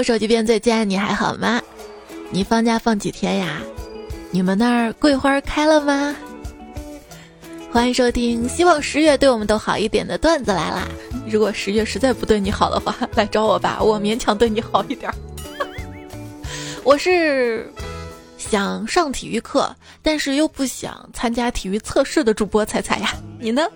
我手机边最近你还好吗？你放假放几天呀？你们那儿桂花开了吗？欢迎收听，希望十月对我们都好一点的段子来啦！如果十月实在不对你好的话，来找我吧，我勉强对你好一点。我是想上体育课，但是又不想参加体育测试的主播彩彩呀，你呢？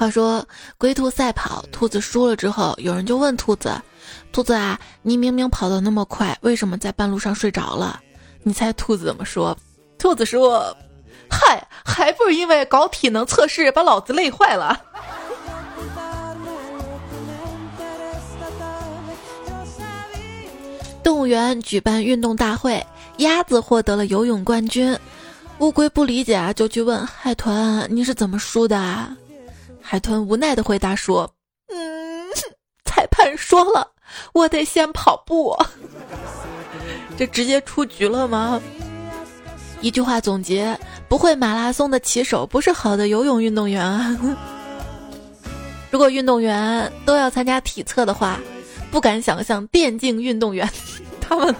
话说龟兔赛跑，兔子输了之后，有人就问兔子：“兔子啊，你明明跑得那么快，为什么在半路上睡着了？”你猜兔子怎么说？兔子说：“嗨，还不是因为搞体能测试把老子累坏了。”动物园举办运动大会，鸭子获得了游泳冠军。乌龟不理解啊，就去问海豚：“你是怎么输的？”海豚无奈的回答说：“嗯，裁判说了，我得先跑步。这直接出局了吗？”一句话总结：不会马拉松的骑手不是好的游泳运动员啊。如果运动员都要参加体测的话，不敢想象电竞运动员他们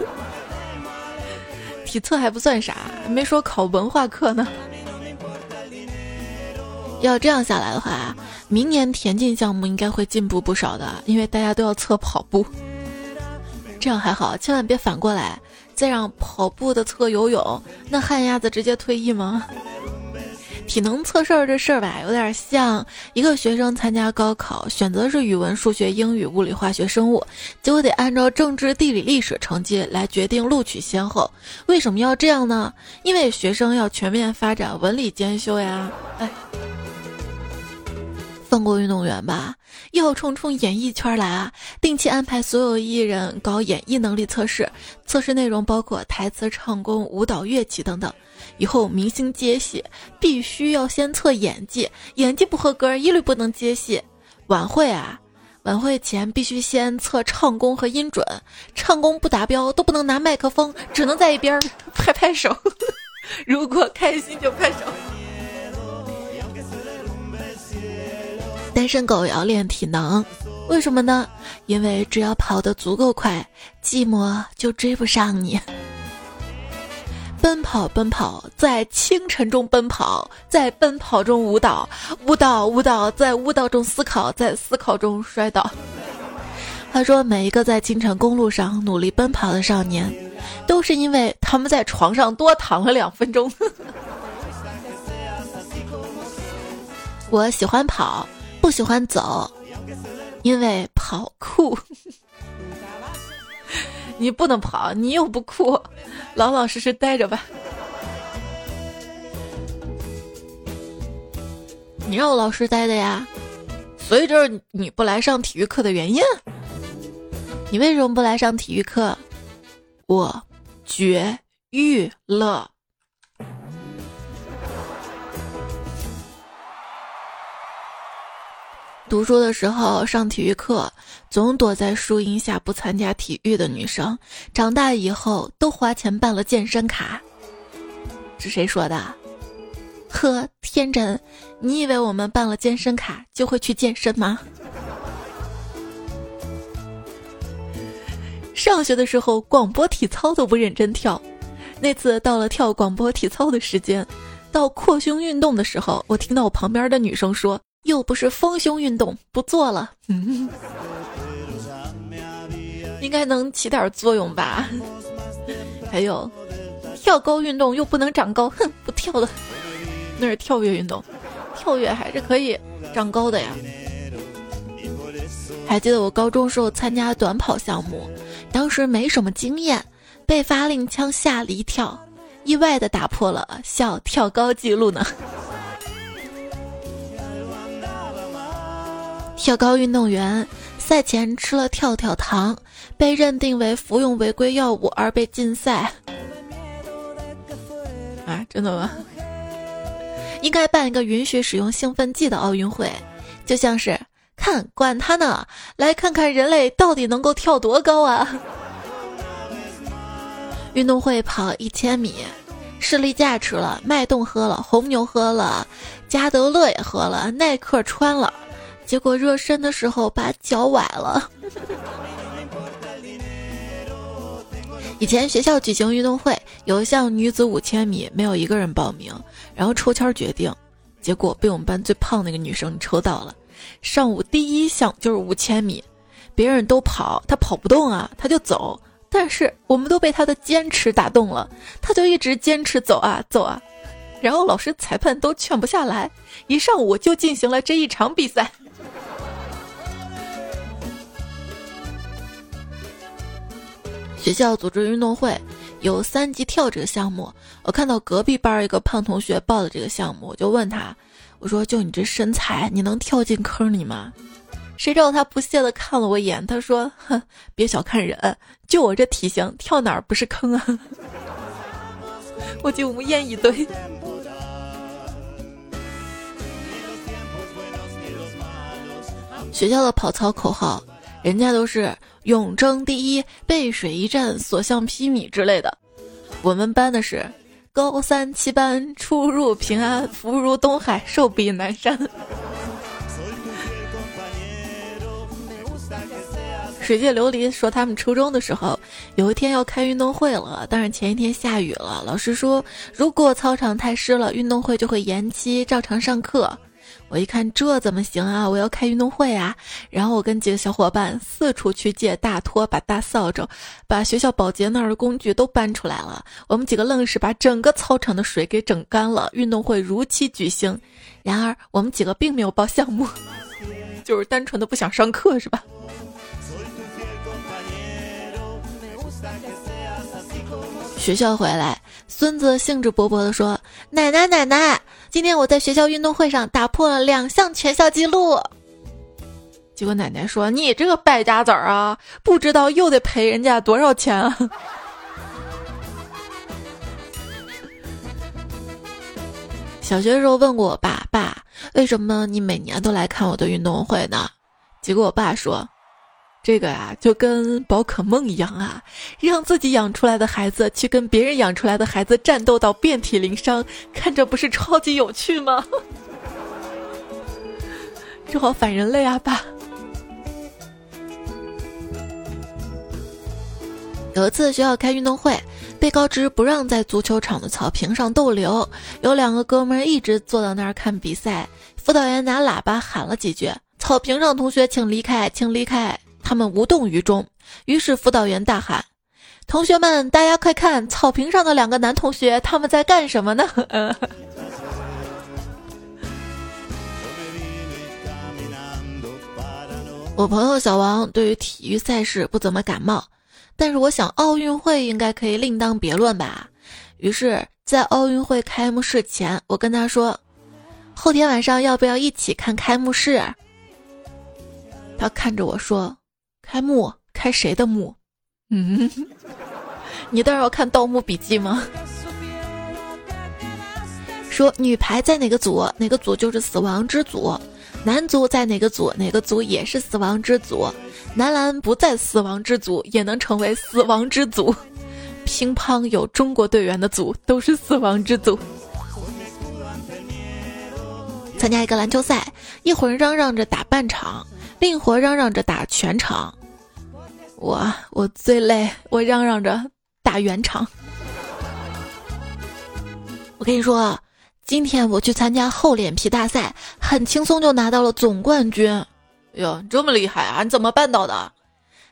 体测还不算啥，没说考文化课呢。要这样下来的话，明年田径项目应该会进步不少的，因为大家都要测跑步。这样还好，千万别反过来再让跑步的测游泳，那旱鸭子直接退役吗？体能测试这事儿吧，有点像一个学生参加高考，选择是语文、数学、英语、物理、化学、生物，结果得按照政治、地理、历史成绩来决定录取先后。为什么要这样呢？因为学生要全面发展文理兼修呀。哎。放过运动员吧，要冲冲演艺圈来啊！定期安排所有艺人搞演艺能力测试，测试内容包括台词、唱功、舞蹈、乐器等等。以后明星接戏必须要先测演技，演技不合格一律不能接戏。晚会啊，晚会前必须先测唱功和音准，唱功不达标都不能拿麦克风，只能在一边拍拍手。如果开心就拍手。单身狗也要练体能，为什么呢？因为只要跑得足够快，寂寞就追不上你。奔跑，奔跑，在清晨中奔跑，在奔跑中舞蹈，舞蹈，舞蹈，在舞蹈中思考，在思考中摔倒。他说，每一个在京城公路上努力奔跑的少年，都是因为他们在床上多躺了两分钟。我喜欢跑。不喜欢走，因为跑酷。你不能跑，你又不酷，老老实实待着吧。你让我老实待的呀，所以这是你不来上体育课的原因。你为什么不来上体育课？我绝育了。读书的时候上体育课，总躲在树荫下不参加体育的女生，长大以后都花钱办了健身卡。是谁说的？呵，天真！你以为我们办了健身卡就会去健身吗？上学的时候广播体操都不认真跳，那次到了跳广播体操的时间，到扩胸运动的时候，我听到我旁边的女生说。又不是丰胸运动，不做了。嗯，应该能起点作用吧？还有，跳高运动又不能长高，哼，不跳了。那是跳跃运动，跳跃还是可以长高的呀。还记得我高中时候参加短跑项目，当时没什么经验，被发令枪吓了一跳，意外的打破了校跳高记录呢。跳高运动员赛前吃了跳跳糖，被认定为服用违规药物而被禁赛。啊，真的吗？应该办一个允许使用兴奋剂的奥运会，就像是看管他呢，来看看人类到底能够跳多高啊！运动会跑一千米，士力架吃了，脉动喝了，红牛喝了，加德乐也喝了，耐克穿了。结果热身的时候把脚崴了。以前学校举行运动会，有一项女子五千米，没有一个人报名，然后抽签决定，结果被我们班最胖那个女生抽到了。上午第一项就是五千米，别人都跑，她跑不动啊，她就走。但是我们都被她的坚持打动了，她就一直坚持走啊走啊，然后老师裁判都劝不下来，一上午就进行了这一场比赛。学校组织运动会，有三级跳这个项目。我看到隔壁班一个胖同学报的这个项目，我就问他：“我说就你这身材，你能跳进坑里吗？”谁知道他不屑的看了我一眼，他说：“哼，别小看人，就我这体型，跳哪儿不是坑啊？” 我就无言以对。学校的跑操口号，人家都是。永争第一，背水一战，所向披靡之类的。我们班的是高三七班，出入平安，福如东海，寿比南山。水界琉璃说，他们初中的时候，有一天要开运动会了，但是前一天下雨了，老师说如果操场太湿了，运动会就会延期，照常上课。我一看这怎么行啊！我要开运动会啊！然后我跟几个小伙伴四处去借大拖把、大扫帚，把学校保洁那儿的工具都搬出来了。我们几个愣是把整个操场的水给整干了。运动会如期举行。然而我们几个并没有报项目，就是单纯的不想上课，是吧？学校回来，孙子兴致勃勃地说：“奶奶，奶奶。”今天我在学校运动会上打破了两项全校纪录，结果奶奶说：“你这个败家子儿啊，不知道又得赔人家多少钱啊！” 小学的时候问过我爸：“爸，为什么你每年都来看我的运动会呢？”结果我爸说。这个啊，就跟宝可梦一样啊，让自己养出来的孩子去跟别人养出来的孩子战斗到遍体鳞伤，看着不是超级有趣吗？这好反人类啊，爸！有一次学校开运动会，被告知不让在足球场的草坪上逗留，有两个哥们一直坐到那儿看比赛。辅导员拿喇叭喊了几句：“草坪上同学请离开，请离开。”他们无动于衷，于是辅导员大喊：“同学们，大家快看，草坪上的两个男同学，他们在干什么呢？” 我朋友小王对于体育赛事不怎么感冒，但是我想奥运会应该可以另当别论吧。于是，在奥运会开幕式前，我跟他说：“后天晚上要不要一起看开幕式？”他看着我说。开幕？开谁的幕？嗯，你倒要看《盗墓笔记》吗？说女排在哪个组，哪个组就是死亡之组；男足在哪个组，哪个组也是死亡之组；男篮不在死亡之组，也能成为死亡之组。乒乓有中国队员的组都是死亡之组。参加一个篮球赛，一会儿嚷嚷着打半场，另一会儿嚷嚷着打全场。我我最累，我嚷嚷着打圆场。我跟你说，今天我去参加厚脸皮大赛，很轻松就拿到了总冠军。哟，这么厉害啊！你怎么办到的？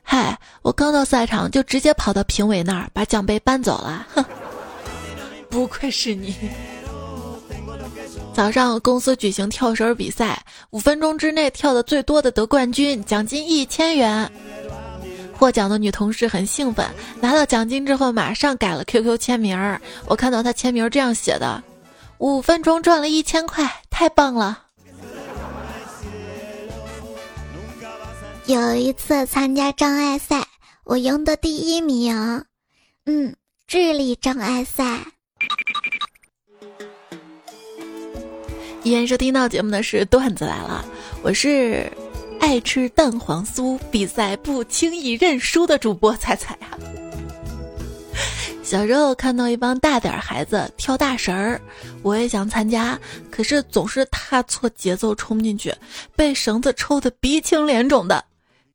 嗨，我刚到赛场就直接跑到评委那儿，把奖杯搬走了。哼，不愧是你。早上公司举行跳绳比赛，五分钟之内跳的最多的得冠军，奖金一千元。获奖的女同事很兴奋，拿到奖金之后马上改了 QQ 签名儿。我看到她签名这样写的：“五分钟赚了一千块，太棒了。”有一次参加障碍赛，我赢得第一名。嗯，智力障碍赛。依然收听到节目的是段子来了，我是。爱吃蛋黄酥，比赛不轻易认输的主播彩彩啊！小时候看到一帮大点孩子跳大绳儿，我也想参加，可是总是踏错节奏冲进去，被绳子抽得鼻青脸肿的。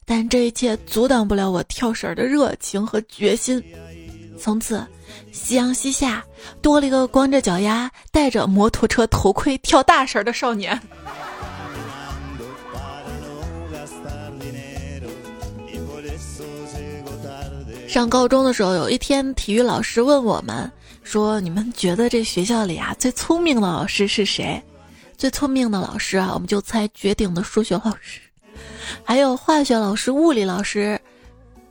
但这一切阻挡不了我跳绳的热情和决心。从此，夕阳西下，多了一个光着脚丫、戴着摩托车头盔跳大绳的少年。上高中的时候，有一天体育老师问我们说：“你们觉得这学校里啊最聪明的老师是谁？最聪明的老师啊，我们就猜绝顶的数学老师，还有化学老师、物理老师。”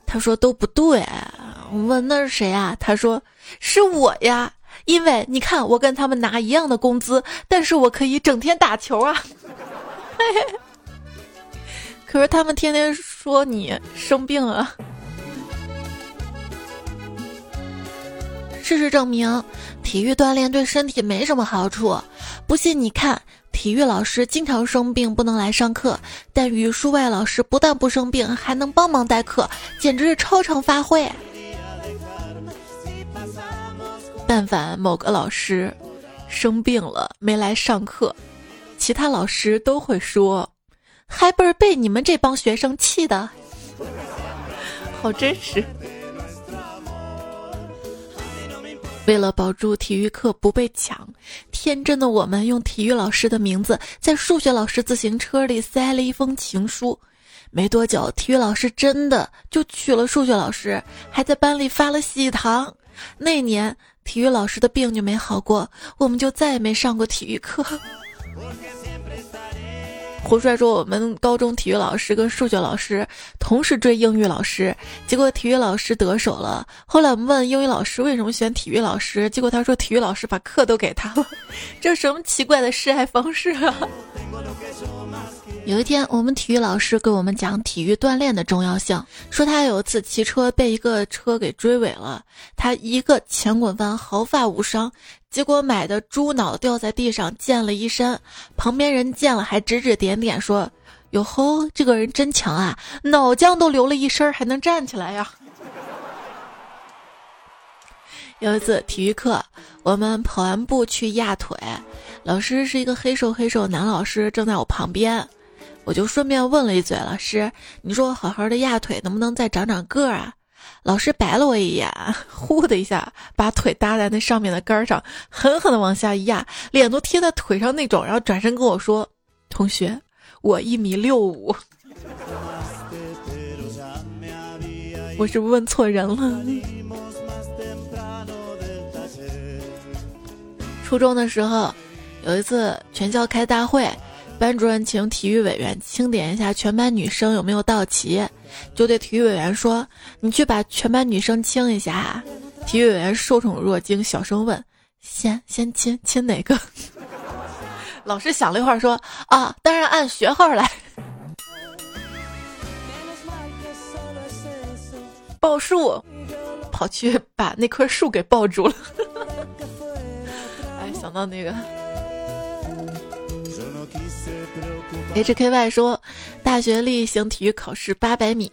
他说都不对。我问那是谁啊？他说是我呀，因为你看我跟他们拿一样的工资，但是我可以整天打球啊。可是他们天天说你生病了。事实证明，体育锻炼对身体没什么好处。不信你看，体育老师经常生病不能来上课，但语数外老师不但不生病，还能帮忙代课，简直是超常发挥。但凡某个老师生病了没来上课，其他老师都会说：“还不是被你们这帮学生气的。”好真实。为了保住体育课不被抢，天真的我们用体育老师的名字在数学老师自行车里塞了一封情书。没多久，体育老师真的就娶了数学老师，还在班里发了喜糖。那年，体育老师的病就没好过，我们就再也没上过体育课。胡帅说：“我们高中体育老师跟数学老师同时追英语老师，结果体育老师得手了。后来我们问英语老师为什么选体育老师，结果他说体育老师把课都给他了。这什么奇怪的示爱方式啊！”有一天，我们体育老师给我们讲体育锻炼的重要性，说他有一次骑车被一个车给追尾了，他一个前滚翻毫发无伤。结果买的猪脑掉在地上，溅了一身。旁边人见了还指指点点说：“哟吼，这个人真强啊，脑浆都流了一身，还能站起来呀！” 有一次体育课，我们跑完步去压腿，老师是一个黑瘦黑瘦的男老师，正在我旁边，我就顺便问了一嘴：“老师，你说我好好的压腿，能不能再长长个儿啊？”老师白了我一眼，呼的一下把腿搭在那上面的杆上，狠狠的往下一压，脸都贴在腿上那种，然后转身跟我说：“同学，我一米六五。”我是不是问错人了？初中的时候，有一次全校开大会。班主任请体育委员清点一下全班女生有没有到齐，就对体育委员说：“你去把全班女生清一下。”体育委员受宠若惊，小声问：“先先亲亲哪个？” 老师想了一会儿说：“啊，当然按学号来。”报数，跑去把那棵树给抱住了。哎，想到那个。H K Y 说，大学例行体育考试八百米，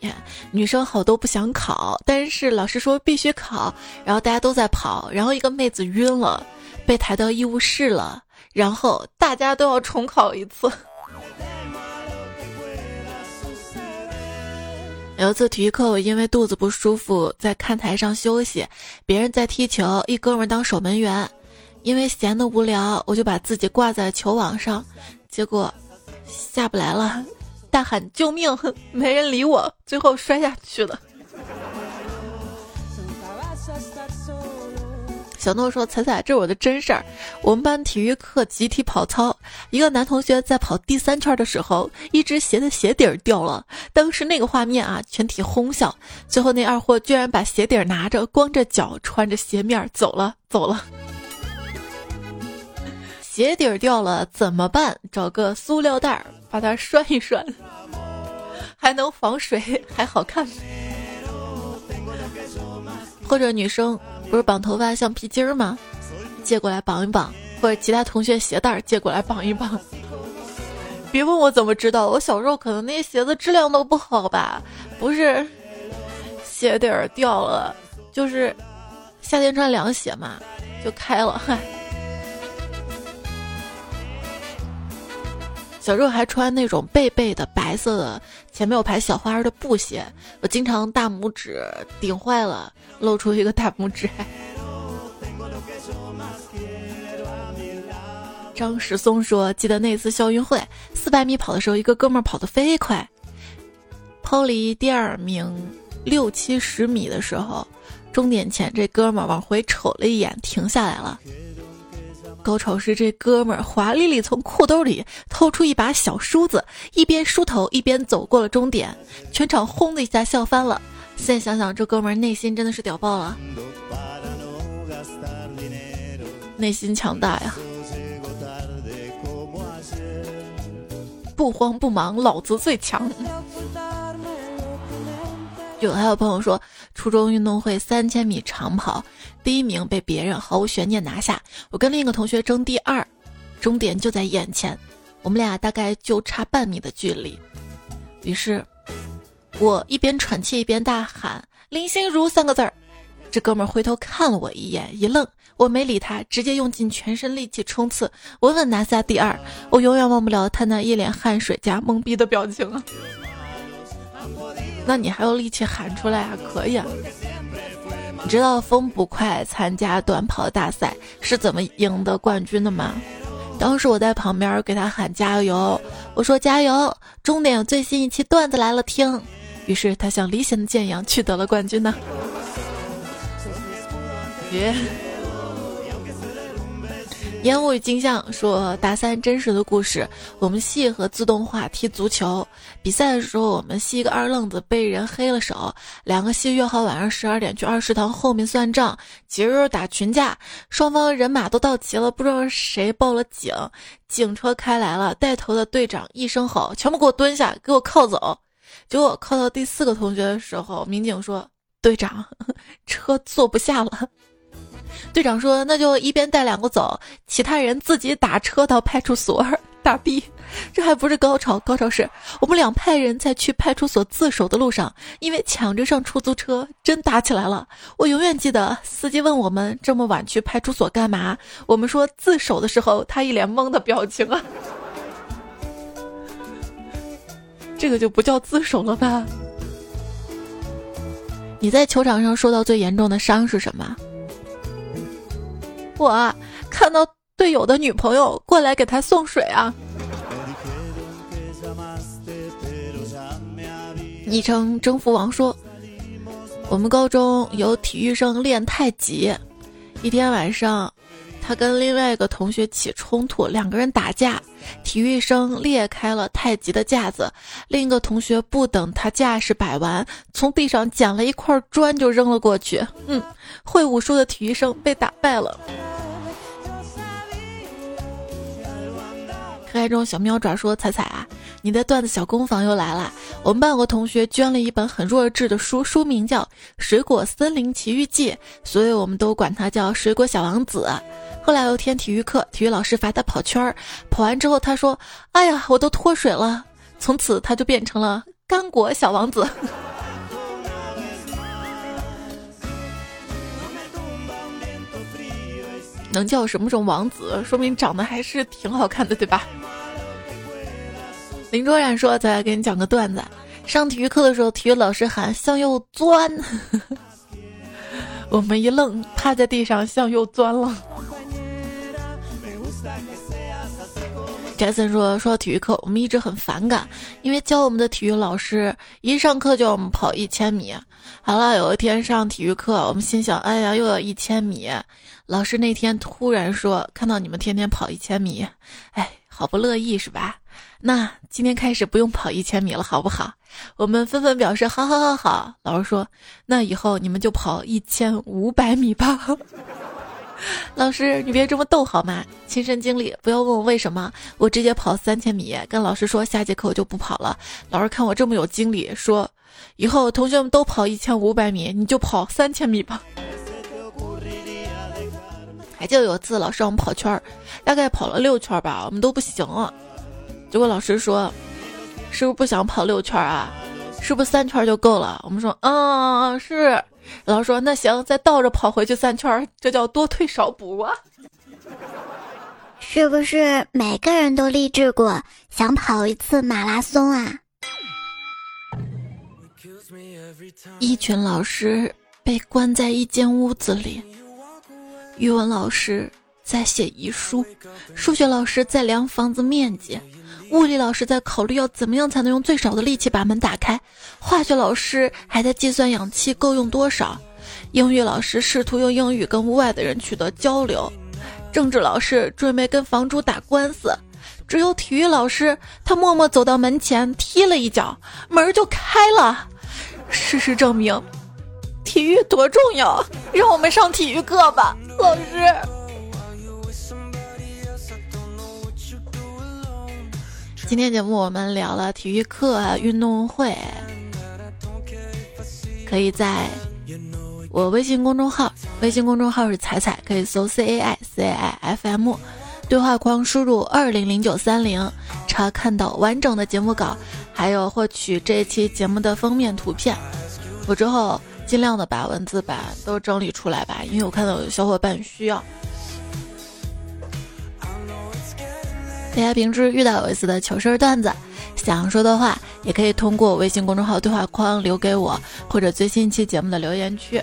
女生好多不想考，但是老师说必须考，然后大家都在跑，然后一个妹子晕了，被抬到医务室了，然后大家都要重考一次。有一次体育课，我因为肚子不舒服在看台上休息，别人在踢球，一哥们当守门员，因为闲得无聊，我就把自己挂在球网上，结果。下不来了，大喊救命，没人理我，最后摔下去了。小诺说：“彩彩，这是我的真事儿。我们班体育课集体跑操，一个男同学在跑第三圈的时候，一只鞋的鞋底儿掉了。当时那个画面啊，全体哄笑。最后那二货居然把鞋底儿拿着，光着脚，穿着鞋面走了，走了。”鞋底儿掉了怎么办？找个塑料袋儿把它拴一拴，还能防水，还好看。或者女生不是绑头发像皮筋儿吗？借过来绑一绑，或者其他同学鞋带儿借过来绑一绑。别问我怎么知道，我小时候可能那些鞋子质量都不好吧？不是鞋底儿掉了，就是。夏天穿凉鞋嘛，就开了。嗨，小时候还穿那种贝贝的白色的，前面有排小花的布鞋，我经常大拇指顶坏了，露出一个大拇指。张石松说：“记得那次校运会，四百米跑的时候，一个哥们儿跑得飞快，抛离第二名六七十米的时候，终点前这哥们儿往回瞅了一眼，停下来了。高潮是这哥们儿华丽丽从裤兜里掏出一把小梳子，一边梳头一边走过了终点，全场轰的一下笑翻了。现在想想，这哥们儿内心真的是屌爆了，内心强大呀。”不慌不忙，老子最强。有还有朋友说，初中运动会三千米长跑，第一名被别人毫无悬念拿下，我跟另一个同学争第二，终点就在眼前，我们俩大概就差半米的距离。于是，我一边喘气一边大喊“林心如”三个字儿。这哥们儿回头看了我一眼，一愣，我没理他，直接用尽全身力气冲刺，稳稳拿下第二。我永远忘不了他那一脸汗水加懵逼的表情啊！那你还有力气喊出来啊？可以啊！你知道风不快参加短跑大赛是怎么赢得冠军的吗？当时我在旁边给他喊加油，我说加油，终点最新一期段子来了，听。于是他像离弦的箭一样取得了冠军呢。烟雾与镜像说大三真实的故事，我们系和自动化踢足球比赛的时候，我们系一个二愣子被人黑了手，两个系约好晚上十二点去二食堂后面算账，节日打群架，双方人马都到齐了，不知道谁报了警，警车开来了，带头的队长一声吼，全部给我蹲下，给我铐走。结果铐到第四个同学的时候，民警说：“队长，车坐不下了。”队长说：“那就一边带两个走，其他人自己打车到派出所。”傻逼，这还不是高潮，高潮是我们两派人在去派出所自首的路上，因为抢着上出租车，真打起来了。我永远记得司机问我们这么晚去派出所干嘛，我们说自首的时候，他一脸懵的表情啊。这个就不叫自首了吧？你在球场上受到最严重的伤是什么？我看到队友的女朋友过来给他送水啊！昵称征服王说：“我们高中有体育生练太极，一天晚上，他跟另外一个同学起冲突，两个人打架，体育生裂开了太极的架子，另一个同学不等他架势摆完，从地上捡了一块砖就扔了过去。嗯，会武术的体育生被打败了。”可爱中小喵爪说：“彩彩啊，你的段子小工坊又来了。我们班有个同学捐了一本很弱智的书，书名叫《水果森林奇遇记》，所以我们都管他叫水果小王子。后来有一天体育课，体育老师罚他跑圈儿，跑完之后他说：‘哎呀，我都脱水了。’从此他就变成了干果小王子。”能叫什么什么王子，说明长得还是挺好看的，对吧？林卓然说：“再来给你讲个段子。上体育课的时候，体育老师喊向右钻，我们一愣，趴在地上向右钻了。”杰森说：“说到体育课，我们一直很反感，因为教我们的体育老师一上课就要我们跑一千米。好了，有一天上体育课，我们心想：哎呀，又要一千米。老师那天突然说，看到你们天天跑一千米，哎，好不乐意是吧？那今天开始不用跑一千米了，好不好？我们纷纷表示：好好好好。老师说：那以后你们就跑一千五百米吧。”老师，你别这么逗好吗？亲身经历，不要问我为什么，我直接跑三千米，跟老师说下节课我就不跑了。老师看我这么有精力，说以后同学们都跑一千五百米，你就跑三千米吧。还记得有次老师让我们跑圈儿，大概跑了六圈吧，我们都不行了。结果老师说：“是不是不想跑六圈啊？是不是三圈就够了？我们说，嗯，是。老师说，那行，再倒着跑回去三圈，这叫多退少补啊。是不是每个人都励志过想跑一次马拉松啊？一群老师被关在一间屋子里，语文老师在写遗书，数学老师在量房子面积，物理老师在考虑要怎么样才能用最少的力气把门打开，化学老师还在计算氧气够用多少，英语老师试图用英语跟屋外的人取得交流。政治老师准备跟房主打官司，只有体育老师，他默默走到门前踢了一脚，门就开了。事实证明，体育多重要，让我们上体育课吧，老师。今天节目我们聊了体育课、运动会，可以在。我微信公众号，微信公众号是彩彩，可以搜 C A I C A I F M，对话框输入二零零九三零，查看到完整的节目稿，还有获取这期节目的封面图片。我之后尽量的把文字版都整理出来吧，因为我看到有小伙伴需要。大家平时遇到有意思的糗事段子，想说的话，也可以通过微信公众号对话框留给我，或者最新一期节目的留言区。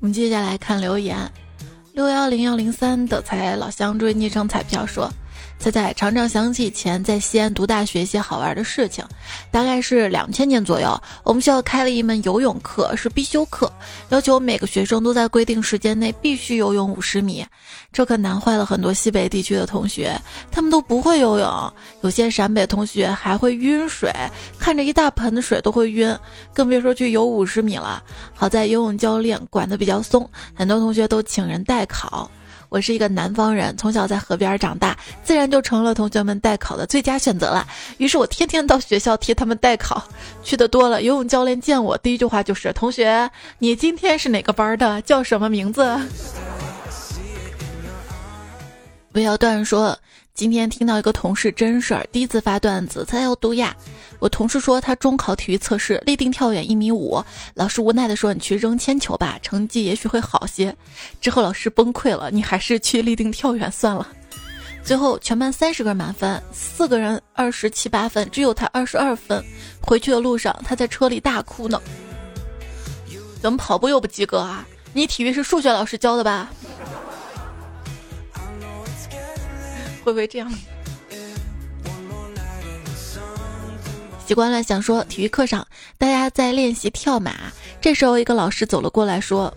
我们接下来看留言，六幺零幺零三的才老乡追昵称彩票说。猜猜，常常想起以前在西安读大学一些好玩的事情。大概是两千年左右，我们学校开了一门游泳课，是必修课，要求每个学生都在规定时间内必须游泳五十米。这可难坏了很多西北地区的同学，他们都不会游泳，有些陕北同学还会晕水，看着一大盆的水都会晕，更别说去游五十米了。好在游泳教练管得比较松，很多同学都请人代考。我是一个南方人，从小在河边长大，自然就成了同学们代考的最佳选择了。于是我天天到学校替他们代考，去的多了，游泳教练见我第一句话就是：“同学，你今天是哪个班的？叫什么名字？”不要断说。今天听到一个同事真事儿，第一次发段子，他要读呀。我同事说他中考体育测试立定跳远一米五，老师无奈的说：“你去扔铅球吧，成绩也许会好些。”之后老师崩溃了，你还是去立定跳远算了。最后全班三十个人满分，四个人二十七八分，只有他二十二分。回去的路上，他在车里大哭呢。怎么跑步又不及格啊？你体育是数学老师教的吧？会不会这样？习惯了想说，体育课上大家在练习跳马，这时候一个老师走了过来，说：“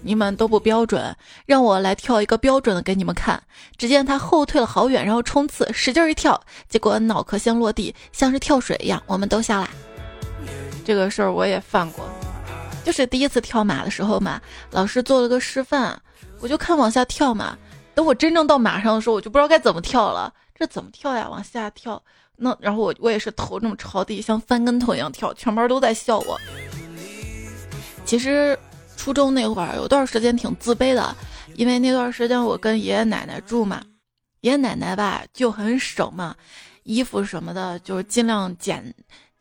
你们都不标准，让我来跳一个标准的给你们看。”只见他后退了好远，然后冲刺，使劲一跳，结果脑壳先落地，像是跳水一样，我们都下来。这个事儿我也犯过，就是第一次跳马的时候嘛，老师做了个示范，我就看往下跳嘛。等我真正到马上的时候，我就不知道该怎么跳了。这怎么跳呀？往下跳。那然后我我也是头这么朝地，像翻跟头一样跳，全班都在笑我。其实初中那会儿有段时间挺自卑的，因为那段时间我跟爷爷奶奶住嘛，爷爷奶奶吧就很省嘛，衣服什么的就是尽量捡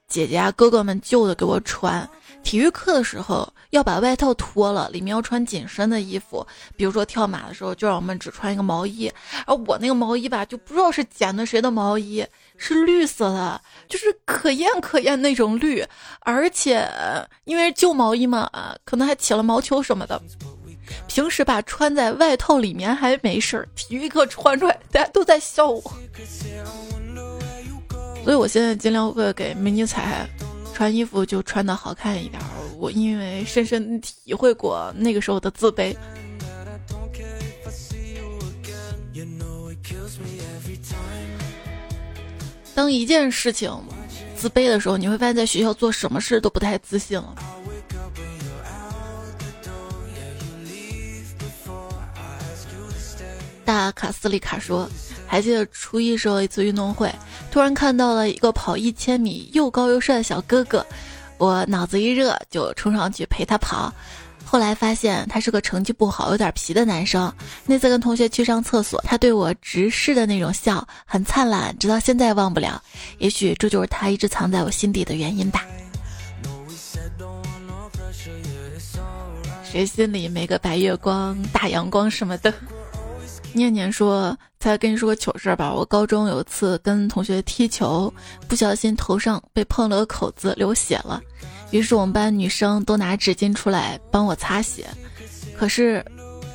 姐姐啊哥哥们旧的给我穿。体育课的时候要把外套脱了，里面要穿紧身的衣服。比如说跳马的时候，就让我们只穿一个毛衣。而我那个毛衣吧，就不知道是捡的谁的毛衣，是绿色的，就是可艳可艳那种绿。而且因为旧毛衣嘛，可能还起了毛球什么的。平时吧穿在外套里面还没事儿，体育课穿出来，大家都在笑我。所以我现在尽量会给美女彩。穿衣服就穿的好看一点，我因为深深体会过那个时候的自卑。当一件事情自卑的时候，你会发现在学校做什么事都不太自信了。大卡斯里卡说。还记得初一时候一次运动会，突然看到了一个跑一千米又高又帅的小哥哥，我脑子一热就冲上去陪他跑。后来发现他是个成绩不好、有点皮的男生。那次跟同学去上厕所，他对我直视的那种笑很灿烂，直到现在忘不了。也许这就是他一直藏在我心底的原因吧。谁心里没个白月光、大阳光什么的？念念说：“再跟你说个糗事儿吧。我高中有一次跟同学踢球，不小心头上被碰了个口子，流血了。于是我们班女生都拿纸巾出来帮我擦血，可是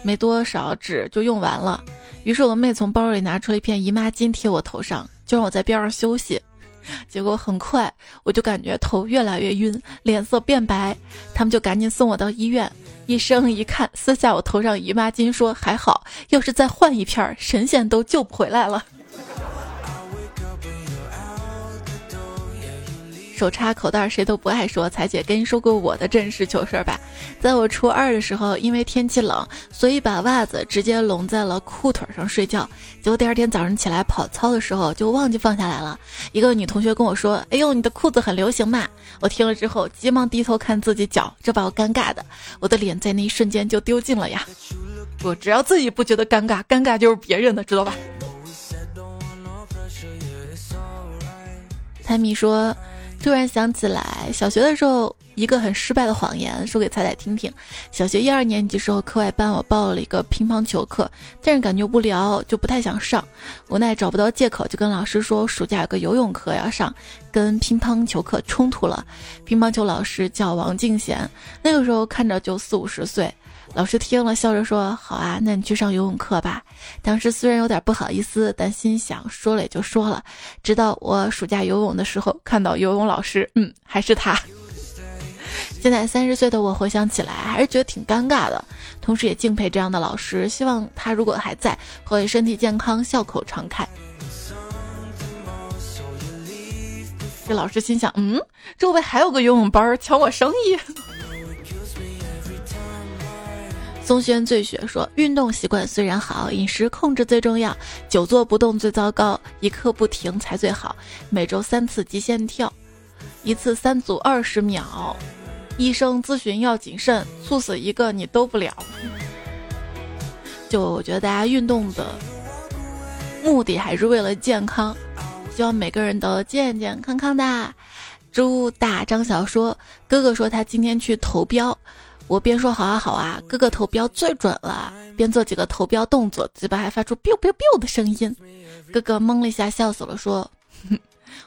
没多少纸就用完了。于是我妹从包里拿出了一片姨妈巾贴我头上，就让我在边上休息。结果很快我就感觉头越来越晕，脸色变白，他们就赶紧送我到医院。”医生一看，撕下我头上姨妈巾，说：“还好，要是再换一片，神仙都救不回来了。”手插口袋，谁都不爱说。彩姐跟你说过我的真实糗事吧？在我初二的时候，因为天气冷，所以把袜子直接拢在了裤腿上睡觉。结果第二天早上起来跑操的时候，就忘记放下来了。一个女同学跟我说：“哎呦，你的裤子很流行嘛！”我听了之后，急忙低头看自己脚，这把我尴尬的，我的脸在那一瞬间就丢尽了呀！我只要自己不觉得尴尬，尴尬就是别人的，知道吧？彩米说。突然想起来，小学的时候一个很失败的谎言，说给彩彩听听。小学一二年级时候，课外班我报了一个乒乓球课，但是感觉无聊，就不太想上。无奈找不到借口，就跟老师说暑假有个游泳课要上，跟乒乓球课冲突了。乒乓球老师叫王敬贤，那个时候看着就四五十岁。老师听了，笑着说：“好啊，那你去上游泳课吧。”当时虽然有点不好意思，但心想说了也就说了。直到我暑假游泳的时候，看到游泳老师，嗯，还是他。现在三十岁的我回想起来，还是觉得挺尴尬的，同时也敬佩这样的老师。希望他如果还在，会身体健康，笑口常开。这老师心想：嗯，周围还有个游泳班抢我生意。松轩醉雪说：“运动习惯虽然好，饮食控制最重要。久坐不动最糟糕，一刻不停才最好。每周三次极限跳，一次三组二十秒。医生咨询要谨慎，猝死一个你都不了。”就我觉得大家运动的目的还是为了健康，希望每个人都健健康康的。朱大张小说：“哥哥说他今天去投标。”我边说好啊好啊，哥哥投标最准了，边做几个投标动作，嘴巴还发出 biu biu biu 的声音。哥哥懵了一下，笑死了，说：“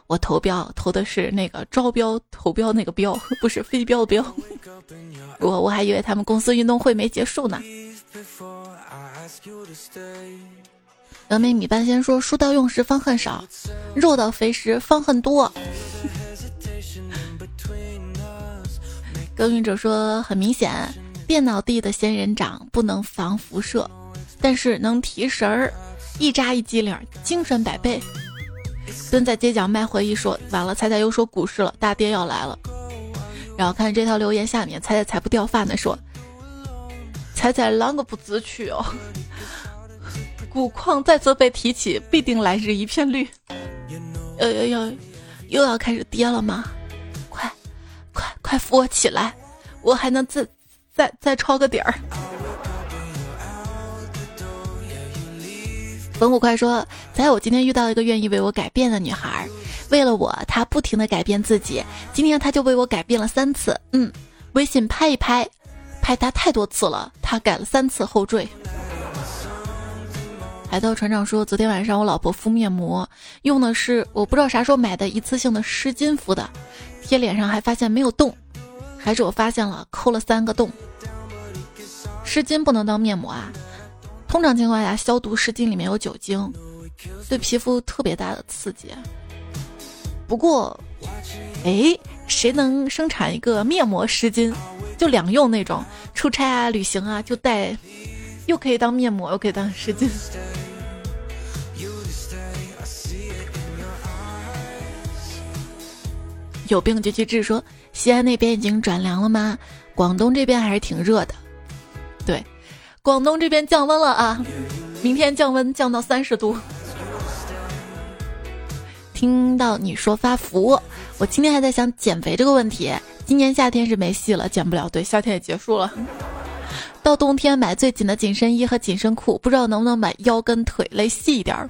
我投标投的是那个招标投标那个标，不是飞镖标。我我还以为他们公司运动会没结束呢。”峨眉米半仙说：“书到用时方恨少，肉到肥时方恨多。” 耕耘者说：“很明显，电脑地的仙人掌不能防辐射，但是能提神儿，一扎一激灵，精神百倍。”蹲在街角卖回忆说：“完了，彩彩又说股市了，大跌要来了。”然后看这条留言下面，彩彩才不掉饭的说：“彩彩啷个不自取哦？股矿再次被提起，必定来日一片绿。又又又又要开始跌了吗？”快快扶我起来，我还能再再再抄个底儿。冯虎快说：“在我今天遇到一个愿意为我改变的女孩，为了我，她不停的改变自己。今天她就为我改变了三次。嗯，微信拍一拍，拍她太多次了，她改了三次后缀。”海盗船长说：“昨天晚上我老婆敷面膜，用的是我不知道啥时候买的一次性的湿巾敷的。”贴脸上还发现没有洞，还是我发现了抠了三个洞。湿巾不能当面膜啊，通常情况下消毒湿巾里面有酒精，对皮肤特别大的刺激。不过，哎，谁能生产一个面膜湿巾，就两用那种，出差啊、旅行啊就带，又可以当面膜，又可以当湿巾。有病就去治。说西安那边已经转凉了吗？广东这边还是挺热的。对，广东这边降温了啊！明天降温降到三十度。听到你说发福，我今天还在想减肥这个问题。今年夏天是没戏了，减不了。对，夏天也结束了。到冬天买最紧的紧身衣和紧身裤，不知道能不能把腰跟腿勒细一点儿。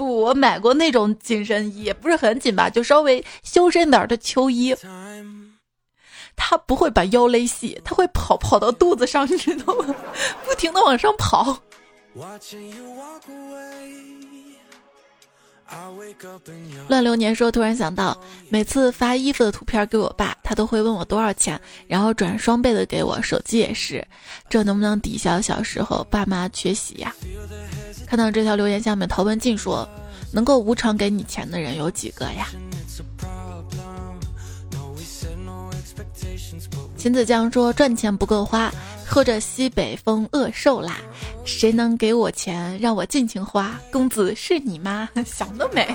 不，我买过那种紧身衣，不是很紧吧，就稍微修身点的秋衣。它不会把腰勒细，它会跑跑到肚子上，你知道吗？不停的往上跑。乱流年说：“突然想到，每次发衣服的图片给我爸，他都会问我多少钱，然后转双倍的给我。手机也是，这能不能抵消小时候爸妈缺席呀？”看到这条留言下面，陶文静说：“能够无偿给你钱的人有几个呀？”秦子江说：“赚钱不够花。”喝着西北风饿瘦啦，谁能给我钱让我尽情花？公子是你吗？想得美！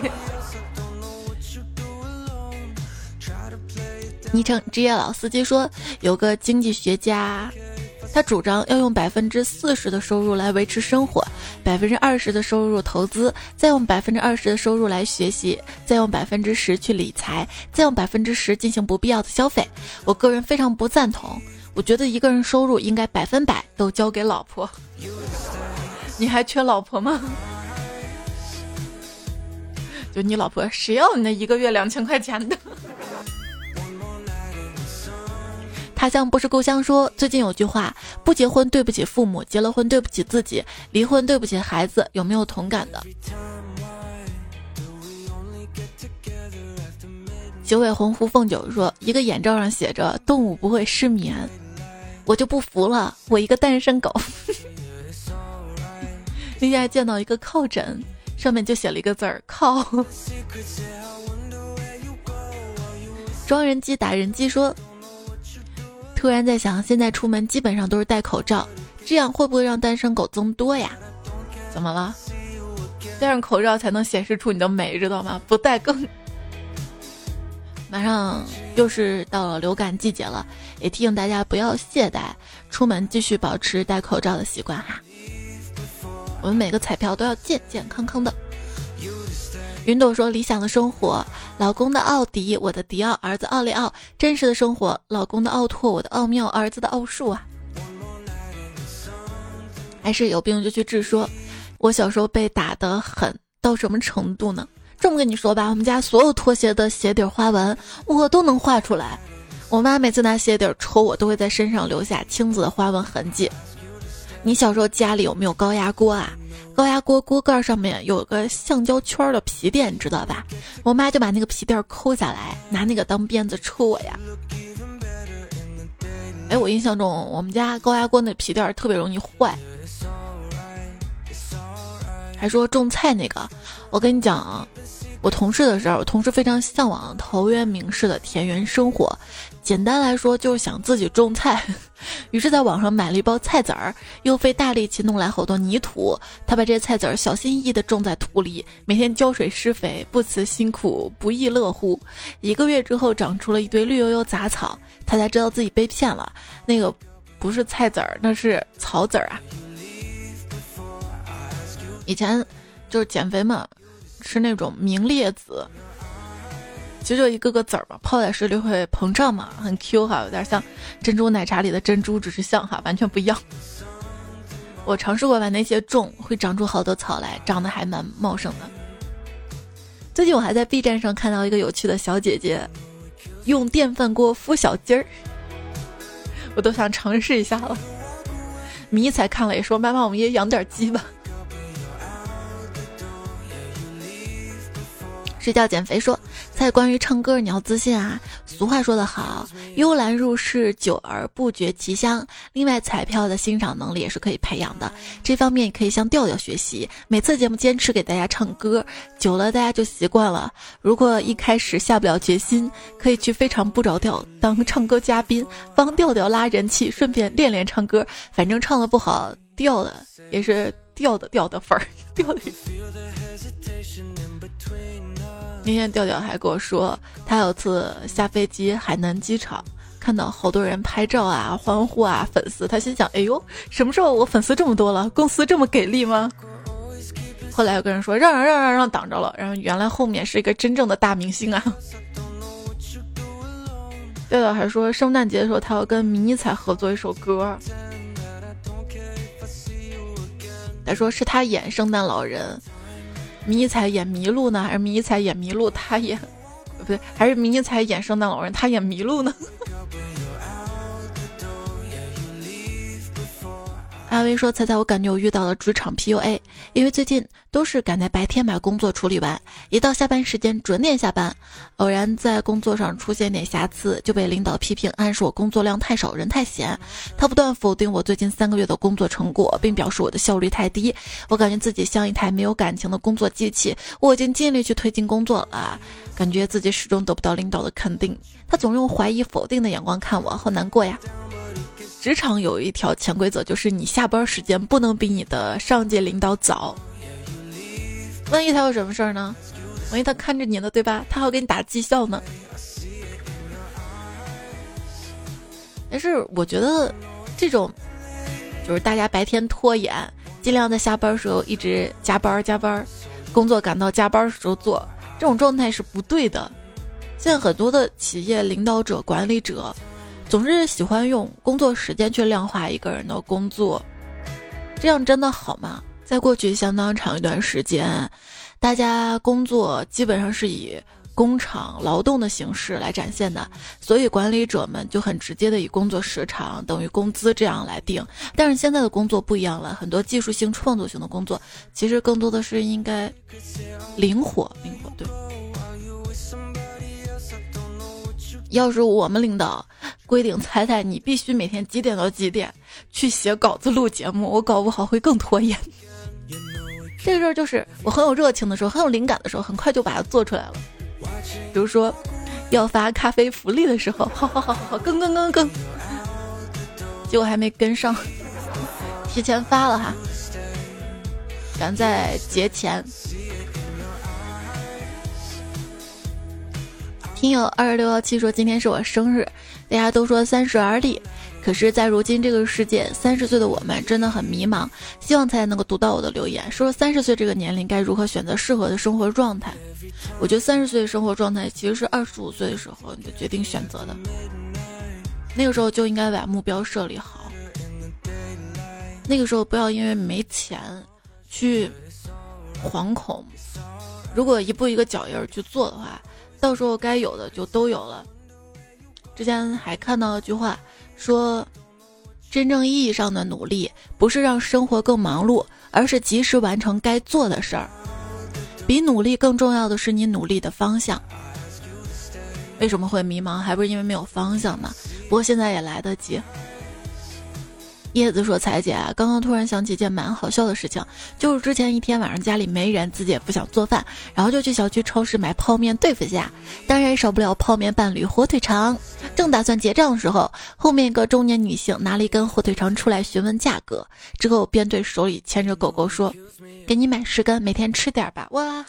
昵称职业老司机说，有个经济学家，他主张要用百分之四十的收入来维持生活，百分之二十的收入投资，再用百分之二十的收入来学习，再用百分之十去理财，再用百分之十进行不必要的消费。我个人非常不赞同。我觉得一个人收入应该百分百都交给老婆。你还缺老婆吗？就你老婆，谁要你那一个月两千块钱的？他乡不是故乡。说最近有句话：不结婚对不起父母，结了婚对不起自己，离婚对不起孩子。有没有同感的？九尾红狐凤九说，一个眼罩上写着“动物不会失眠”。我就不服了，我一个单身狗。那天还见到一个靠枕，上面就写了一个字儿“靠”。装人机打人机说，突然在想，现在出门基本上都是戴口罩，这样会不会让单身狗增多呀？怎么了？戴上口罩才能显示出你的美，知道吗？不戴更。马上又是到了流感季节了，也提醒大家不要懈怠，出门继续保持戴口罩的习惯哈。我们每个彩票都要健健康康的。云朵说：“理想的生活，老公的奥迪，我的迪奥，儿子奥利奥；真实的生活，老公的奥拓，我的奥妙，儿子的奥数啊。”还是有病就去治。说，我小时候被打得狠到什么程度呢？这么跟你说吧，我们家所有拖鞋的鞋底花纹我都能画出来。我妈每次拿鞋底抽我，都会在身上留下青紫的花纹痕迹。你小时候家里有没有高压锅啊？高压锅锅盖上面有个橡胶圈的皮垫，你知道吧？我妈就把那个皮垫抠下来，拿那个当鞭子抽我呀。哎，我印象中我们家高压锅那皮垫特别容易坏。还说种菜那个，我跟你讲啊。我同事的时候，我同事非常向往陶渊明式的田园生活。简单来说，就是想自己种菜。于是，在网上买了一包菜籽儿，又费大力气弄来好多泥土。他把这些菜籽儿小心翼翼地种在土里，每天浇水施肥，不辞辛苦，不亦乐乎。一个月之后，长出了一堆绿油油杂草，他才知道自己被骗了。那个不是菜籽儿，那是草籽儿啊。以前就是减肥嘛。吃那种明列子，其实就一个个籽儿嘛，泡在水里会膨胀嘛，很 Q 哈，有点像珍珠奶茶里的珍珠，只是像哈，完全不一样。我尝试过把那些种，会长出好多草来，长得还蛮茂盛的。最近我还在 B 站上看到一个有趣的小姐姐，用电饭锅孵小鸡儿，我都想尝试一下了。迷彩看了也说：“妈妈，我们也养点鸡吧。”睡觉减肥说：“在关于唱歌，你要自信啊！俗话说得好，幽兰入室，久而不觉其香。另外，彩票的欣赏能力也是可以培养的，这方面可以向调调学习。每次节目坚持给大家唱歌，久了大家就习惯了。如果一开始下不了决心，可以去非常不着调当唱歌嘉宾，帮调调拉人气，顺便练练唱歌。反正唱的不好，调的也是调的调的粉儿，调的。”那天调调还跟我说，他有次下飞机海南机场，看到好多人拍照啊、欢呼啊，粉丝，他心想：哎呦，什么时候我粉丝这么多了？公司这么给力吗？后来有个人说：让让让让让挡着了，然后原来后面是一个真正的大明星啊！调调还说，圣诞节的时候他要跟迷彩合作一首歌。他说是他演圣诞老人，迷彩演麋鹿呢，还是迷彩演麋鹿他演？不对，还是迷彩演圣诞老人他演麋鹿呢？阿威说：“猜猜，我感觉我遇到了职场 PUA，因为最近都是赶在白天把工作处理完，一到下班时间准点下班。偶然在工作上出现点瑕疵，就被领导批评，暗示我工作量太少，人太闲。他不断否定我最近三个月的工作成果，并表示我的效率太低。我感觉自己像一台没有感情的工作机器。我已经尽力去推进工作了，感觉自己始终得不到领导的肯定。他总用怀疑、否定的眼光看我，好难过呀。”职场有一条潜规则，就是你下班时间不能比你的上级领导早。万一他有什么事儿呢？万一他看着你呢，对吧？他还要给你打绩效呢。但是我觉得，这种就是大家白天拖延，尽量在下班时候一直加班加班，工作赶到加班时候做，这种状态是不对的。现在很多的企业领导者、管理者。总是喜欢用工作时间去量化一个人的工作，这样真的好吗？在过去相当长一段时间，大家工作基本上是以工厂劳动的形式来展现的，所以管理者们就很直接的以工作时长等于工资这样来定。但是现在的工作不一样了，很多技术性、创作性的工作，其实更多的是应该灵活，灵活要是我们领导规定彩彩你必须每天几点到几点去写稿子录节目，我搞不好会更拖延。这个事儿就是我很有热情的时候，很有灵感的时候，很快就把它做出来了。比如说要发咖啡福利的时候，好好好好好，更更更更，结果还没跟上，提前发了哈，赶在节前。听友二十六幺七说今天是我生日，大家都说三十而立，可是，在如今这个世界，三十岁的我们真的很迷茫。希望才能够读到我的留言，说三十岁这个年龄该如何选择适合的生活状态。我觉得三十岁的生活状态其实是二十五岁的时候你就决定选择的，那个时候就应该把目标设立好，那个时候不要因为没钱去惶恐，如果一步一个脚印去做的话。到时候该有的就都有了。之前还看到一句话，说，真正意义上的努力不是让生活更忙碌，而是及时完成该做的事儿。比努力更重要的是你努力的方向。为什么会迷茫？还不是因为没有方向吗？不过现在也来得及。叶子说：“彩姐，刚刚突然想起一件蛮好笑的事情，就是之前一天晚上家里没人，自己也不想做饭，然后就去小区超市买泡面对付下，当然少不了泡面伴侣火腿肠。正打算结账的时候，后面一个中年女性拿了一根火腿肠出来询问价格，之后便对手里牵着狗狗说：‘给你买十根，每天吃点吧。’哇，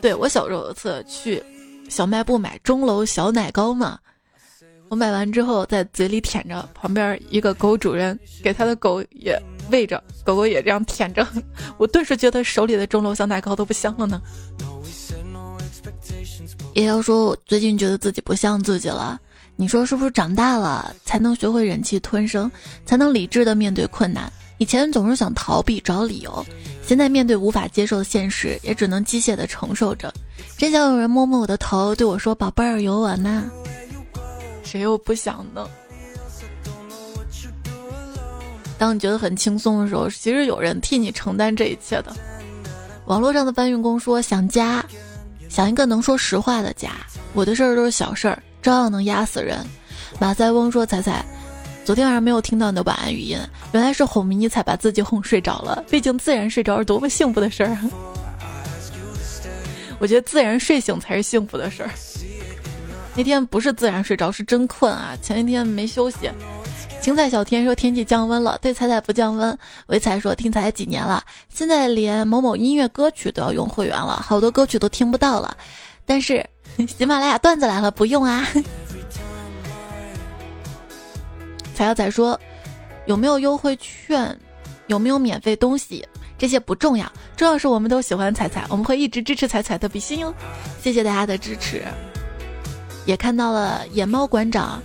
对我小时候有次去小卖部买钟楼小奶糕嘛。”我买完之后，在嘴里舔着，旁边一个狗主人给他的狗也喂着，狗狗也这样舔着，我顿时觉得手里的钟楼小奶糕都不香了呢。也要说，我最近觉得自己不像自己了，你说是不是长大了才能学会忍气吞声，才能理智的面对困难？以前总是想逃避找理由，现在面对无法接受的现实，也只能机械的承受着。真想有人摸摸我的头，对我说：“宝贝儿，有我呢。”谁又不想呢？当你觉得很轻松的时候，其实有人替你承担这一切的。网络上的搬运工说想家，想一个能说实话的家。我的事儿都是小事儿，照样能压死人。马赛翁说：“彩彩，昨天晚上没有听到你的晚安语音，原来是哄迷你才把自己哄睡着了。毕竟自然睡着是多么幸福的事儿。我觉得自然睡醒才是幸福的事儿。”那天不是自然睡着，是真困啊！前一天没休息。青菜小天说天气降温了，对彩彩不降温。维彩说听彩几年了，现在连某某音乐歌曲都要用会员了，好多歌曲都听不到了。但是 喜马拉雅段子来了，不用啊。彩小彩说有没有优惠券，有没有免费东西，这些不重要，重要是我们都喜欢彩彩，我们会一直支持彩彩的比心哟。谢谢大家的支持。也看到了野猫馆长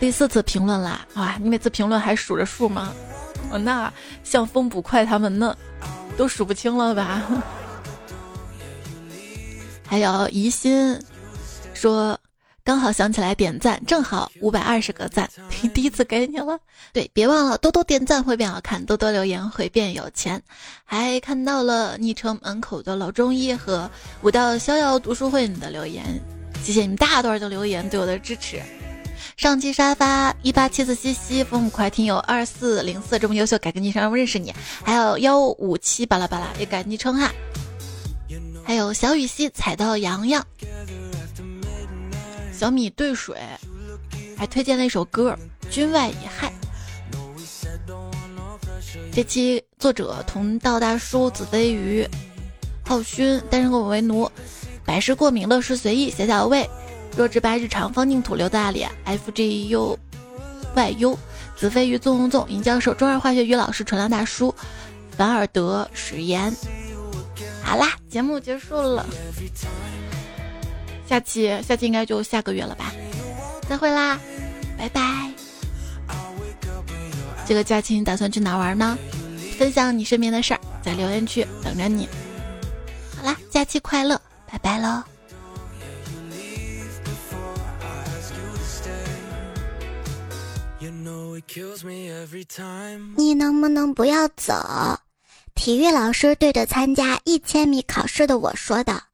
第四次评论啦！哇，你每次评论还数着数吗？哦，那像风捕快他们那都数不清了吧？还有疑心说。刚好想起来点赞，正好五百二十个赞，第一次给你了。对，别忘了多多点赞会变好看，多多留言会变有钱。还看到了昵称门口的老中医和五道逍遥读书会你的留言，谢谢你们大段的留言对我的支持。上期沙发一八七四西西风母快听友二四零四这么优秀，改个昵称让我认识你。还有幺五七巴拉巴拉也改昵称哈。还有小雨溪踩到洋洋。小米兑水，还推荐了一首歌《君外已害》。这期作者同道大叔、子飞鱼、浩勋、单身狗为奴、百事过敏乐事随意、小小胃、若直白日常、方净土、刘大脸、F G U Y U、子飞鱼、纵纵纵、尹教授、中二化学语老师、纯良大叔、凡尔德、史岩。好啦，节目结束了。下期下期应该就下个月了吧，再会啦，拜拜。这个假期你打算去哪玩呢？分享你身边的事儿，在留言区等着你。好啦，假期快乐，拜拜喽。你能不能不要走？体育老师对着参加一千米考试的我说道。